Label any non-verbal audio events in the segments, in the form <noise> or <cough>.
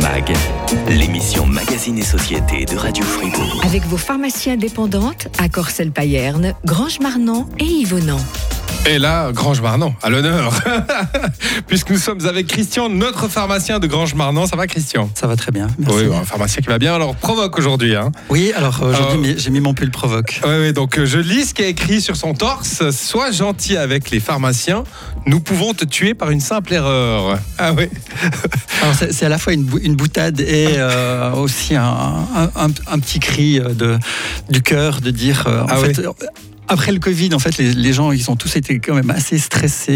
MAG, l'émission Magazine et Société de Radio Fribourg. Avec vos pharmacies indépendantes à Corcelles-Payerne, Grange-Marnon et Yvonand. Et là, Grange-Marnon, à l'honneur. <laughs> Puisque nous sommes avec Christian, notre pharmacien de Grange-Marnon. Ça va, Christian? Ça va très bien. Merci. Oui, un pharmacien qui va bien. Alors, provoque aujourd'hui. Hein. Oui, alors euh, aujourd'hui, Euh, j'ai mis mon pull provoque. Oui, oui, donc euh, je lis ce qui est écrit sur son torse. Sois gentil avec les pharmaciens. Nous pouvons te tuer par une simple erreur. Ah oui. <laughs> Alors, c'est à la fois une, bou- une boutade et euh, aussi un, un- un- un petit cri de, du cœur de dire. euh, en Ah fait, après le Covid, en fait, les, les gens, ils ont tous été quand même assez stressés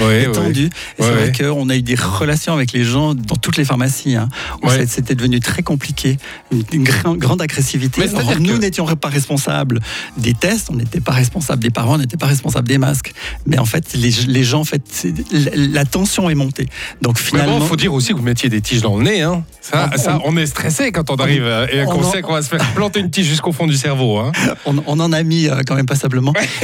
et, et oui. tendus. Et Ouais, c'est vrai ouais. qu'on a eu des relations avec les gens dans toutes les pharmacies. hein, Ouais. c'est- c'était devenu très compliqué, une, une grande, grande agressivité. Mais Alors, nous que- n'étions pas responsables des tests, on n'était pas responsables des parents, on n'était pas responsables des masques. Mais en fait, les, les gens, en fait, c'est- la, la tension est montée. Donc finalement, bon, faut dire aussi que vous mettiez des tiges dans le nez. Hein. Ça, On- ça, on est stressé quand on arrive euh, et on qu'on en- sait qu'on va se faire planter une tige jusqu'au fond du cerveau. Hein. <laughs> on, on en a mis euh, quand même passablement.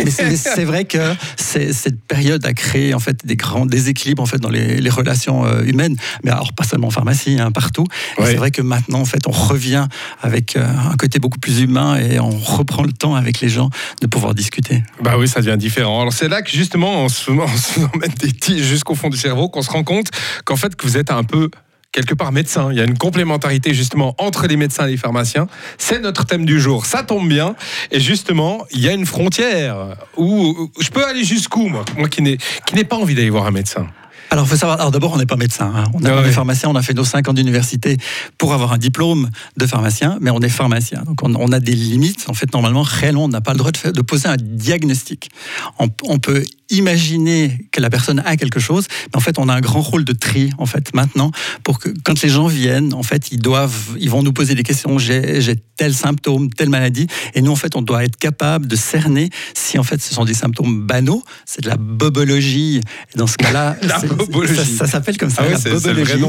Mais c'est mais c'est vrai que cette période a créé en fait des grands déséquilibres en fait dans les, les relations euh, humaines. Mais alors pas seulement en pharmacie, hein, partout. Ouais. C'est vrai que maintenant en fait on revient avec euh, un côté beaucoup plus humain et on reprend le temps avec les gens de pouvoir discuter. Bah oui, ça devient différent. Alors c'est là que justement, on se, <laughs> on se emmène des tiges jusqu'au fond du cerveau, qu'on se rend compte qu'en fait que vous êtes un peu quelque part médecin. Il y a une complémentarité justement entre les médecins et les pharmaciens. C'est notre thème du jour. Ça tombe bien. Et justement, il y a une frontière où, je peux aller jusqu'où moi, moi qui n'ai pas envie d'aller voir un médecin? Alors, faut savoir. Alors, d'abord, on n'est pas médecin. hein. On est Ah est ouais. pharmacien. On a fait nos 5 ans d'université pour avoir un diplôme de pharmacien, mais on est pharmacien. Donc, on, on a des limites. En fait, normalement, réellement, on n'a pas le droit de, faire- de poser un diagnostic. On, on peut imaginer que la personne a quelque chose, mais en fait, on a un grand rôle de tri, en fait, maintenant, pour que quand les gens viennent, en fait, ils doivent, ils vont nous poser des questions. J'ai tel symptôme, telle maladie, et nous, en fait, on doit être capable de cerner si, en fait, ce sont des symptômes banaux. C'est de la bobologie. Et dans ce cas-là, <laughs> ça, ça s'appelle comme ça, Ah ouais, la bobologie.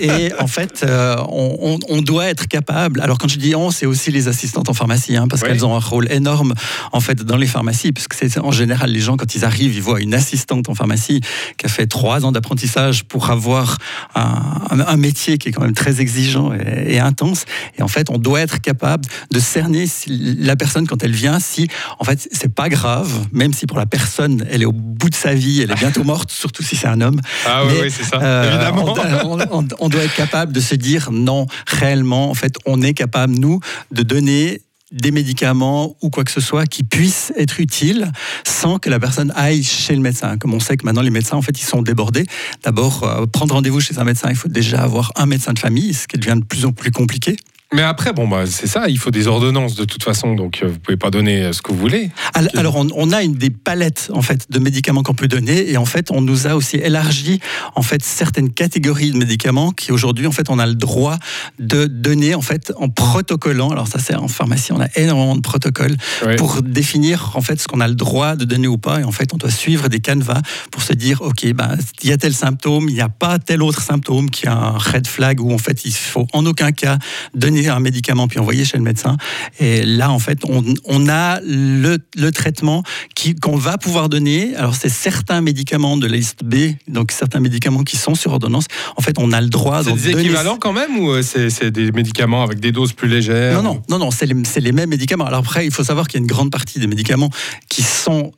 Et, et en fait, euh, on, on- on doit être capable. Alors quand je dis on, c'est aussi les assistantes en pharmacie, hein, parce Oui. qu'elles ont un rôle énorme en fait dans les pharmacies, puisque c'est en général les gens quand ils arrivent, ils voient une assistante en pharmacie qui a fait trois ans d'apprentissage pour avoir un, métier qui est quand même très exigeant et, et intense. Et en fait, on doit être capable de cerner si la personne quand elle vient, si en fait c'est pas grave, même si pour la personne elle est au bout de sa vie, elle est bientôt morte, <laughs> surtout si c'est un homme. Ah oui, c'est ça. euh, Évidemment. on, on- on doit être capable de se dire non, réellement, en fait, on est capable, nous, de donner des médicaments ou quoi que ce soit qui puissent être utiles sans que la personne aille chez le médecin. Comme on sait que maintenant les médecins en fait ils sont débordés. D'abord euh, prendre rendez-vous chez un médecin, il faut déjà avoir un médecin de famille, ce qui devient de plus en plus compliqué. Mais après, bon, bah, c'est ça, il faut des ordonnances de toute façon, donc euh, vous pouvez pas donner euh, ce que vous voulez. Al- Alors, on, on a une des palettes en fait de médicaments qu'on peut donner et en fait on nous a aussi élargi en fait certaines catégories de médicaments qui aujourd'hui en fait on a le droit de donner en fait en protocolant. Alors ça c'est en pharmacie on a énormément de protocoles pour définir en fait ce qu'on a le droit de donner ou pas et en fait on doit suivre des canevas pour se dire ok ben il y a tel symptôme il n'y a pas tel autre symptôme qui a un red flag où en fait il faut en aucun cas donner un médicament puis envoyer chez le médecin. Et là en fait on, on a le, le traitement qui qu'on va pouvoir donner. Alors c'est certains médicaments de la liste B donc certains médicaments qui sont sur ordonnance. En fait on a le droit C'est des donner équivalents quand même ou euh, c'est des médicaments avec des doses plus légères non, non, non, non, c'est les, c'est les mêmes médicaments. Alors après, il faut savoir qu'il y a une grande partie des médicaments qui sont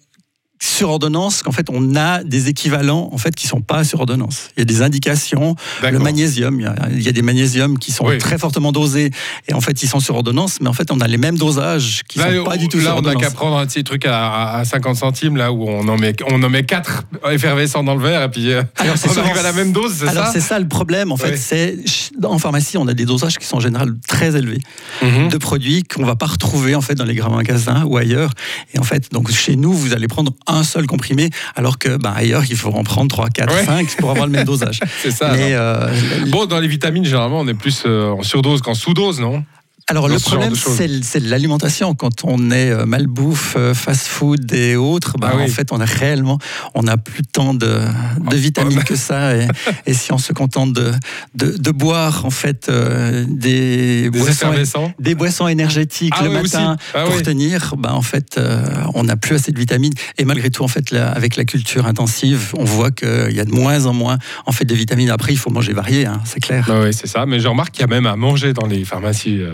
sur ordonnance, qu'en fait, on a des équivalents en fait qui sont pas sur ordonnance. Il y a des indications. Le magnésium, il y a, il y a des magnésiums qui sont Oui. très fortement dosés et en fait, ils sont sur ordonnance, mais en fait, on a les mêmes dosages qui Là, sont pas du tout là, sur on n'a ordonnance. qu'à prendre un petit truc à, à 50 centimes, là où on en met, on en met 4 effervescents dans le verre, et puis euh, Alors, <laughs> on arrive à la même dose, c'est Alors c'est ça le problème en fait, c'est en pharmacie on a des dosages qui sont en général très élevés. Mhm. de produits qu'on va pas retrouver en fait dans les grands magasins ou ailleurs. Et en fait, donc chez nous, vous allez prendre un seul comprimé, alors que bah, ailleurs, il faut en prendre 3, 4, Ouais. 5 pour avoir le même <laughs> dosage. C'est ça. Mais euh, Bon, dans les vitamines, généralement, on est plus euh, en surdose qu'en sous-dose, non? Alors le ce problème, c'est c'est l'alimentation. Quand on est euh, malbouffe, euh, fast-food et autres, bah, Ah oui. en fait, on a réellement, on n'a plus tant de, de Oh, vitamines que ça. Et, <laughs> et si on se contente de, de, de boire en fait euh, des, Des boissons, effervescents. des boissons énergétiques Ah le oui, matin Ah pour oui. tenir, bah, en fait, euh, on n'a plus assez de vitamines. Et malgré tout, en fait, là, avec la culture intensive, on voit qu'il y a de moins en moins en fait de vitamines. Après, il faut manger varié, hein, c'est clair. Bah oui, c'est ça. Mais je remarque qu'il y a même à manger dans les pharmacies. euh.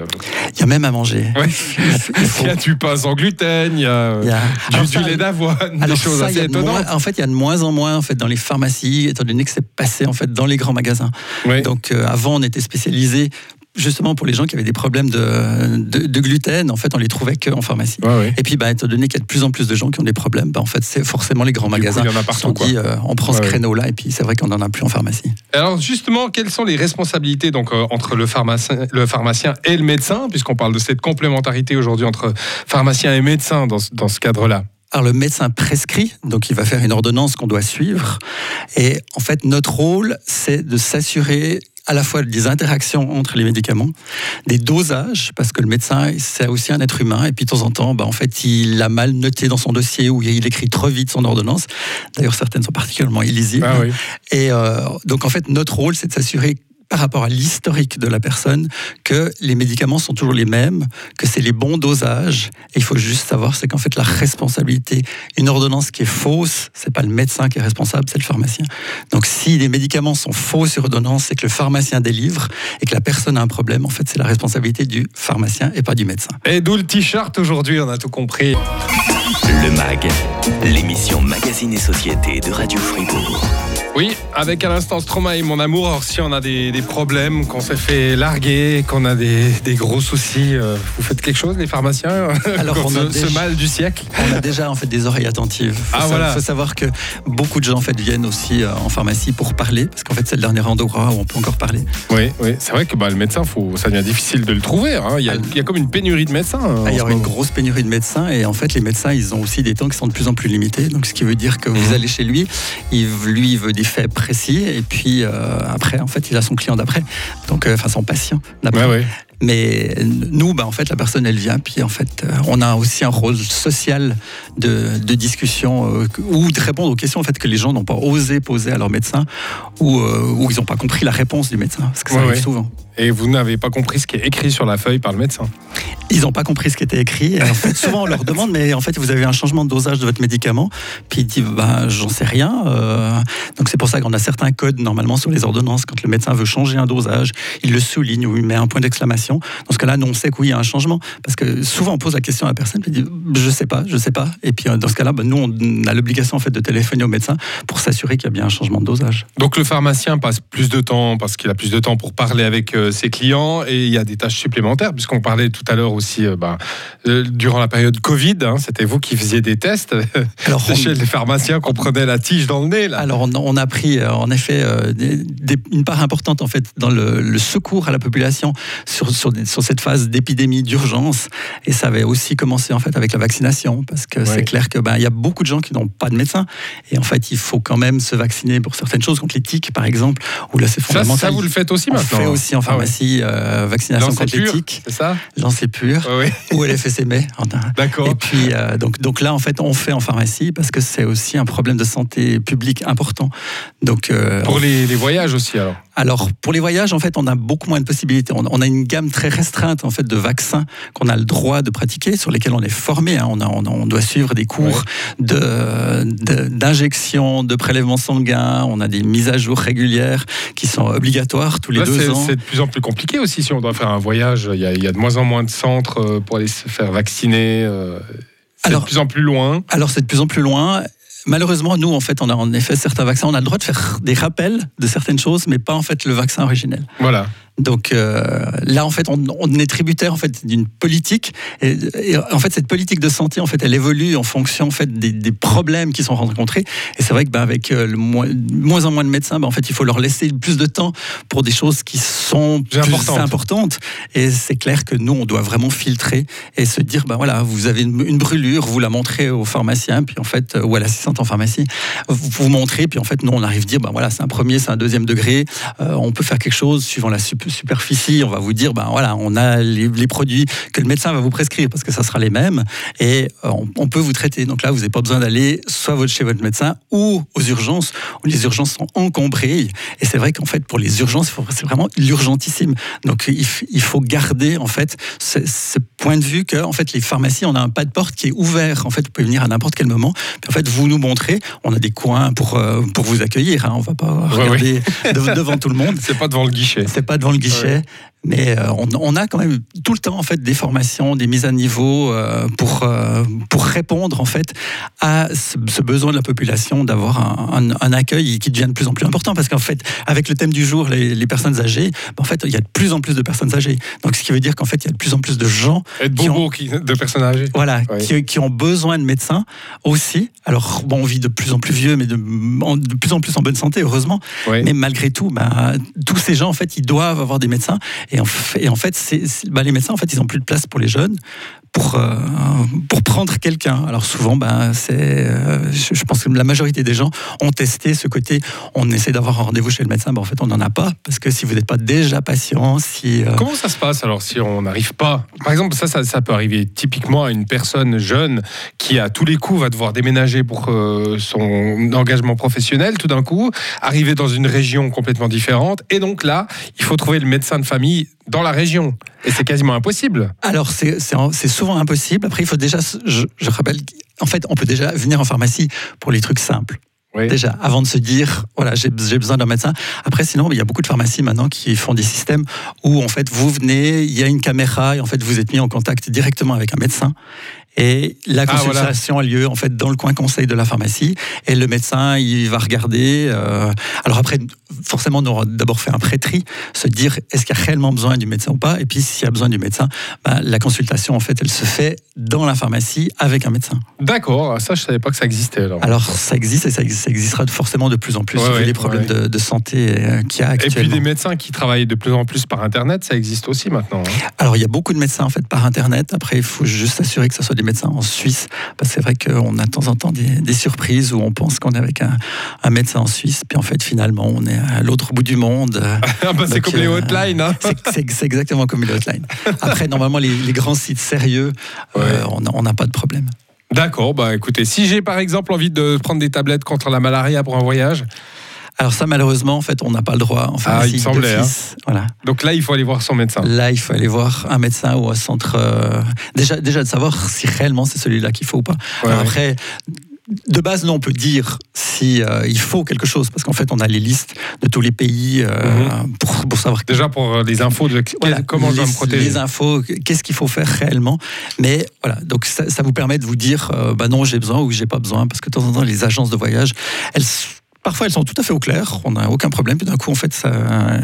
Il y a même à manger. Ouais. <laughs> Il y a du pain sans gluten, il y a, il y a- du, lait d'avoine, des choses ça, assez étonnantes. moins- en fait, il y a de moins en moins en fait dans les pharmacies, étant donné que c'est passé en fait dans les grands magasins. Oui. Donc euh, avant, on était spécialisé justement pour les gens qui avaient des problèmes de, de, de gluten. En fait, on les trouvait que en pharmacie. Ouais, ouais. Et puis, bah, étant donné qu'il y a de plus en plus de gens qui ont des problèmes, bah, en fait, c'est forcément les grands Du magasins. il y en a qui sont dit, euh, on prend Ouais, ce créneau-là, et puis c'est vrai qu'on n'en a plus en pharmacie. Alors justement, quelles sont les responsabilités donc euh, entre le pharmacien, le pharmacien et le médecin, puisqu'on parle de cette complémentarité aujourd'hui entre pharmacien et médecin dans, dans ce cadre-là? Alors le médecin prescrit, donc il va faire une ordonnance qu'on doit suivre. Et en fait, notre rôle, c'est de s'assurer à la fois des interactions entre les médicaments, des dosages, parce que le médecin, c'est aussi un être humain, et puis de temps en temps, bah, en fait, il a mal noté dans son dossier ou il écrit trop vite son ordonnance. D'ailleurs, certaines sont particulièrement illisibles. Ah oui. Et euh, donc, en fait, notre rôle, c'est de s'assurer par rapport à l'historique de la personne que les médicaments sont toujours les mêmes, que c'est les bons dosages. Et il faut juste savoir, c'est qu'en fait, la responsabilité, une ordonnance qui est fausse, c'est pas le médecin qui est responsable, c'est le pharmacien. Donc, si les médicaments sont faux sur ordonnance, c'est que le pharmacien délivre et que la personne a un problème, en fait, c'est la responsabilité du pharmacien et pas du médecin. Et d'où le t-shirt aujourd'hui, on a tout compris. Le MAG, l'émission Magazine et Société de Radio Fribourg. Oui, avec à l'instant Stromae, mon amour, alors si on a des, des problèmes, qu'on s'est fait larguer, qu'on a des, des gros soucis, euh, vous faites quelque chose les pharmaciens <laughs> Alors, contre on a ce, mal du siècle On a déjà en fait des oreilles attentives. Faut Ah, voilà. faut savoir que beaucoup de gens en fait viennent aussi euh, en pharmacie pour parler, parce qu'en fait c'est le dernier endroit où on peut encore parler. Oui, oui. c'est vrai que bah, le médecin, faut, ça devient difficile de le trouver. hein. Il, y a, il y a comme une pénurie de médecins. hein, Ah, il y aura une grosse pénurie de médecins et en fait les médecins ils ont aussi des temps qui sont de plus en plus limités. Donc ce qui veut dire que vous Mhm. allez chez lui, il, lui il veut des faits précis et puis euh, après en fait il a son client d'après, donc euh, enfin son patient d'après. Mais nous, bah, en fait, la personne, elle vient, puis en fait, euh, on a aussi un rôle social de, de discussion euh, ou de répondre aux questions en fait que les gens n'ont pas osé poser à leur médecin ou, euh, ou ils n'ont pas compris la réponse du médecin, parce que ça Ouais, arrive ouais. souvent. Et vous n'avez pas compris ce qui est écrit sur la feuille par le médecin? Ils n'ont pas compris ce qui était écrit. Et en fait, souvent, on leur demande, mais en fait, vous avez un changement de dosage de votre médicament. Puis ils disent, ben, j'en sais rien. Euh, donc c'est pour ça qu'on a certains codes normalement sur les ordonnances. Quand le médecin veut changer un dosage, il le souligne ou il met un point d'exclamation. Dans ce cas-là, nous, on sait que oui, il y a un changement. Parce que souvent, on pose la question à la personne, puis il dit, je sais pas, je sais pas. Et puis, euh, dans ce cas-là, ben, nous, on a l'obligation en fait de téléphoner au médecin pour s'assurer qu'il y a bien un changement de dosage. Donc le pharmacien passe plus de temps parce qu'il a plus de temps pour parler avec euh, ses clients et il y a des tâches supplémentaires puisqu'on parlait tout à l'heure aussi euh, bah, durant la période Covid, hein, c'était vous qui faisiez des tests <laughs> Alors, on- chez les pharmaciens qu'on prenait la tige dans le nez là. Alors, on, a pris en effet des- des- une part importante en fait dans le, le secours à la population sur, sur, cette phase d'épidémie d'urgence. Et ça avait aussi commencé en fait avec la vaccination, parce que Ouais. c'est clair que ben il y a beaucoup de gens qui n'ont pas de médecin. Et en fait, il faut quand même se vacciner pour certaines choses, contre les tiques par exemple, où là c'est ça, fondamental. ça, vous le faites aussi on maintenant fait aussi en Ah ouais. pharmacie euh, vaccination contre les tiques, c'est ça lancé pur, Ouais, ouais. ou LFSMA. enfin, D'accord. et puis, euh, donc, donc là, en fait, on fait en pharmacie parce que c'est aussi un problème de santé publique important. Donc, euh, Pour les, les voyages aussi alors. alors, pour les voyages, en fait, on a beaucoup moins de possibilités. On, on a une gamme très restreinte en fait de vaccins qu'on a le droit de pratiquer, sur lesquels on est formé. hein. On, a, on, a- on doit suivre des cours de- de- d'injection, de, prélèvement sanguin. On a des mises à jour régulières qui sont obligatoires tous les Là, deux ans. c'est de plus en plus compliqué aussi si on doit faire un voyage. Il y a, il y a de moins en moins de centres euh, pour aller se faire vacciner. euh, C'est Alors- de plus en plus loin. Alors, c'est de plus en plus loin. Malheureusement, nous, en fait, on a en effet certains vaccins. On a le droit de faire des rappels de certaines choses, mais pas en fait le vaccin originel. Voilà. Donc euh, là, en fait, on, on est tributaire en fait d'une politique. Et, et en fait, cette politique de santé, en fait, elle évolue en fonction en fait des, des problèmes qui sont rencontrés. Et c'est vrai que ben, avec euh, le moins, moins en moins de médecins, ben, en fait, il faut leur laisser plus de temps pour des choses qui sont Plus importantes. Et c'est clair que nous, on doit vraiment filtrer et se dire, ben voilà, vous avez une, une brûlure, vous la montrez au pharmacien, puis en fait, euh, ou à l'assistante en pharmacie, vous, vous montrez, puis en fait, nous, on arrive à dire, ben voilà, c'est un premier, c'est un deuxième degré, euh, on peut faire quelque chose suivant la superficie, on va vous dire, ben voilà, on a les, les, produits que le médecin va vous prescrire parce que ça sera les mêmes et on, on peut vous traiter. Donc là, vous n'avez pas besoin d'aller soit chez votre médecin ou aux urgences où les urgences sont encombrées. Et c'est vrai qu'en fait, pour les urgences, c'est vraiment l'urgentissime. Donc il, il, faut garder en fait ce, ce, point de vue que en fait les pharmacies, on a un pas de porte qui est ouvert. En fait, vous pouvez venir à n'importe quel moment. Puis, en fait, vous nous montrez, on a des coins pour euh, pour vous accueillir. Hein. On va pas regarder ouais, devant tout le monde. <laughs> C'est pas devant le guichet. C'est pas devant le guichet. Mais euh, on, on, a quand même tout le temps en fait des formations, des mises à niveau euh, pour euh, pour répondre en fait à ce, ce besoin de la population d'avoir un, un, un, accueil qui devient de plus en plus important parce qu'en fait avec le thème du jour les, les personnes âgées, ben, en fait il y a de plus en plus de personnes âgées. Donc ce qui veut dire qu'en fait il y a de plus en plus de gens qui ont, qui, de personnes âgées. Voilà, qui, qui, ont besoin de médecins aussi. Alors bon on vit de plus en plus vieux mais de, de plus en plus en bonne santé heureusement. Mais malgré tout, ben, tous ces gens en fait ils doivent avoir des médecins et en fait, bah, les médecins, en fait, ils n'ont plus de place pour les jeunes pour, euh, pour prendre quelqu'un. Alors souvent, ben, c'est, euh, je, pense que la majorité des gens ont testé ce côté, on essaie d'avoir un rendez-vous chez le médecin, ben, en fait on n'en a pas, parce que si vous n'êtes pas déjà patient, si... Euh... Comment ça se passe alors si on n'arrive pas? Par exemple, ça, ça, ça, peut arriver typiquement à une personne jeune qui à tous les coups va devoir déménager pour son engagement professionnel, tout d'un coup, arriver dans une région complètement différente, et donc là, il faut trouver le médecin de famille dans la région. Et c'est quasiment impossible. Alors, c'est souvent impossible. Après, il faut déjà, je, je, rappelle, en fait, on peut déjà venir en pharmacie pour les trucs simples. Oui. Déjà, avant de se dire, voilà, j'ai besoin d'un médecin. Après, sinon, il y a beaucoup de pharmacies maintenant qui font des systèmes où, en fait, vous venez, il y a une caméra et, en fait, vous êtes mis en contact directement avec un médecin. Et la consultation ah, voilà. a lieu en fait dans le coin conseil de la pharmacie. Et le médecin, il va regarder. Euh, alors après, forcément, on aura d'abord fait un pré-tri, se dire est-ce qu'il y a réellement besoin du médecin ou pas? Et puis s'il y a besoin du médecin, ben, la consultation en fait, elle se fait dans la pharmacie avec un médecin. D'accord. Ça, je savais pas que ça existait. Alors, alors ça existe et ça, ça existera forcément de plus en plus ouais, vu ouais, les problèmes ouais. de, de, santé euh, qu'il y a actuellement. Et puis des médecins qui travaillent de plus en plus par internet, ça existe aussi maintenant. Hein. Alors il y a beaucoup de médecins en fait par internet. Après, il faut juste s'assurer que ça soit des médecins en Suisse, parce que c'est vrai qu'on a de temps en temps des, des surprises où on pense qu'on est avec un, un, médecin en Suisse, puis en fait finalement on est à l'autre bout du monde. <laughs> ah bah c'est comme euh, les hotlines. Hein c'est exactement comme les hotlines. <laughs> Après, normalement, les, les grands sites sérieux, ouais. euh, on n'a pas de problème. D'accord, bah écoutez, si j'ai par exemple envie de prendre des tablettes contre la malaria pour un voyage, alors ça, malheureusement, en fait, on n'a pas le droit. Enfin, ah, il semblait. Hein. Voilà. Donc là, il faut aller voir son médecin. Là, il faut aller voir un médecin ou un centre. Euh... Déjà, déjà de savoir si réellement c'est celui-là qu'il faut ou pas. Ouais, Alors, après, de base, non, on peut dire si euh, il faut quelque chose, parce qu'en fait, on a les listes de tous les pays euh, -hmm. pour, pour, savoir. Déjà pour les infos de voilà, comment les, je dois me protéger. Les infos, qu'est-ce qu'il faut faire réellement. Mais voilà, donc ça, ça, vous permet de vous dire, euh, bah non, j'ai besoin ou j'ai pas besoin, parce que de temps en temps, les agences de voyage, elles Parfois, elles sont tout à fait au clair, on n'a aucun problème. Puis d'un coup, en fait, ça,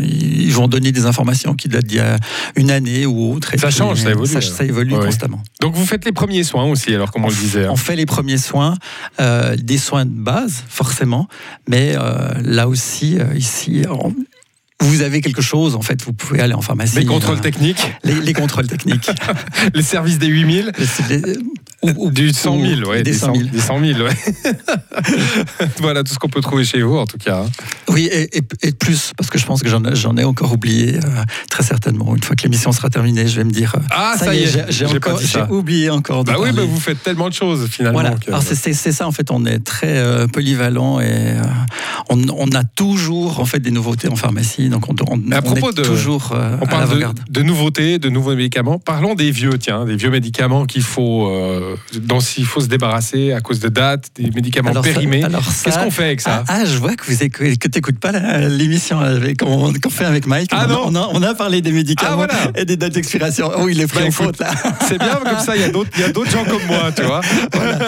ils vont donner des informations qui datent d'il y a une année ou autre. ça change, ça évolue. Ça, ça évolue ouais. constamment. Donc, vous faites les premiers soins aussi, alors, comme on, on le disait. Hein. On fait les premiers soins, euh, des soins de base, forcément. Mais euh, là aussi, euh, ici, on, vous avez quelque chose, en fait, vous pouvez aller en pharmacie. Les contrôles euh, techniques. Les, les, contrôles techniques. <laughs> les services des 8000. Les, les, ou, du 100 000, ouais, des, des 100 000. Des 100 000 ouais. <laughs> voilà tout ce qu'on peut trouver chez vous, en tout cas. Oui, et, et, et plus, parce que je pense que j'en ai encore oublié, euh, très certainement. Une fois que l'émission sera terminée, je vais me dire. Euh, ah, ça, ça y est, j'ai oublié encore. Bah oui, bah vous faites tellement de choses, finalement. Voilà. Que... Alors, c'est ça, en fait, on est très euh, polyvalent et on, on, a toujours, en fait, des nouveautés en pharmacie. Donc, on, on, à propos est de, toujours on parle de, de, nouveautés, de nouveaux médicaments. Parlons des vieux, tiens, des vieux médicaments qu'il faut dont il faut se débarrasser à cause de dates, des médicaments alors périmés. Qu'est-ce qu'on fait avec ça? Ah, ah, je vois que vous que t'écoutes pas l'émission qu'on qu fait avec Mike. Ah on, non on, a, on a parlé des médicaments ah, voilà. et des dates d'expiration. Oh, il est pris bah, en faute là. <laughs> C'est bien comme ça. Il y a d'autres gens comme moi, tu vois. Voilà.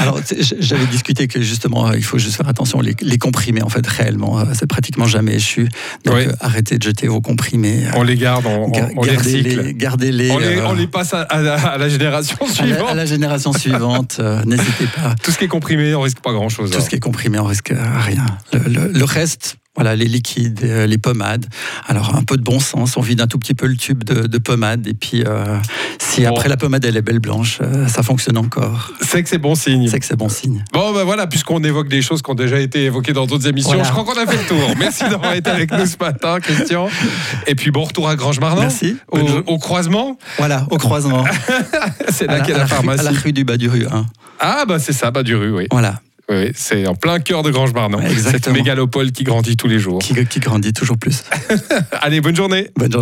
Alors j'avais discuté que justement il faut juste faire attention les, les comprimés en fait réellement euh, c'est pratiquement jamais échu. Donc oui. euh, arrêtez de jeter vos comprimés. On les garde, on, on les recycle. Les, gardez les. On les, euh, on les passe à, à, à, la génération suivante. À la, génération suivante. Euh, N'hésitez pas. Tout ce qui est comprimé, on risque pas grand chose. Tout alors. ce qui est comprimé, on risque rien. Le, le, le reste, Voilà, les liquides, euh, les pommades. Alors un peu de bon sens, on vide un tout petit peu le tube de, de pommade et puis euh, si Bon. après la pommade elle est belle blanche, euh, ça fonctionne encore. C'est que c'est bon signe. C'est que c'est bon signe. Bon, ben voilà, puisqu'on évoque des choses qui ont déjà été évoquées dans d'autres émissions, Voilà. je crois qu'on a fait le tour. Merci d'avoir été avec nous ce matin, Christian. Et puis bon retour à Grange-Marnon. Merci. Au, croisement, Voilà, au croisement. <laughs> c'est là a la, à rue- pharmacie. à la rue du bas du rue 1. Ah, bah c'est ça, bah du rue, oui. Voilà, oui c'est en plein cœur de Grange-Marnon. Ouais, Cette mégalopole qui grandit tous les jours. qui, qui grandit toujours plus. <laughs> Allez, bonne journée. Bonne journée.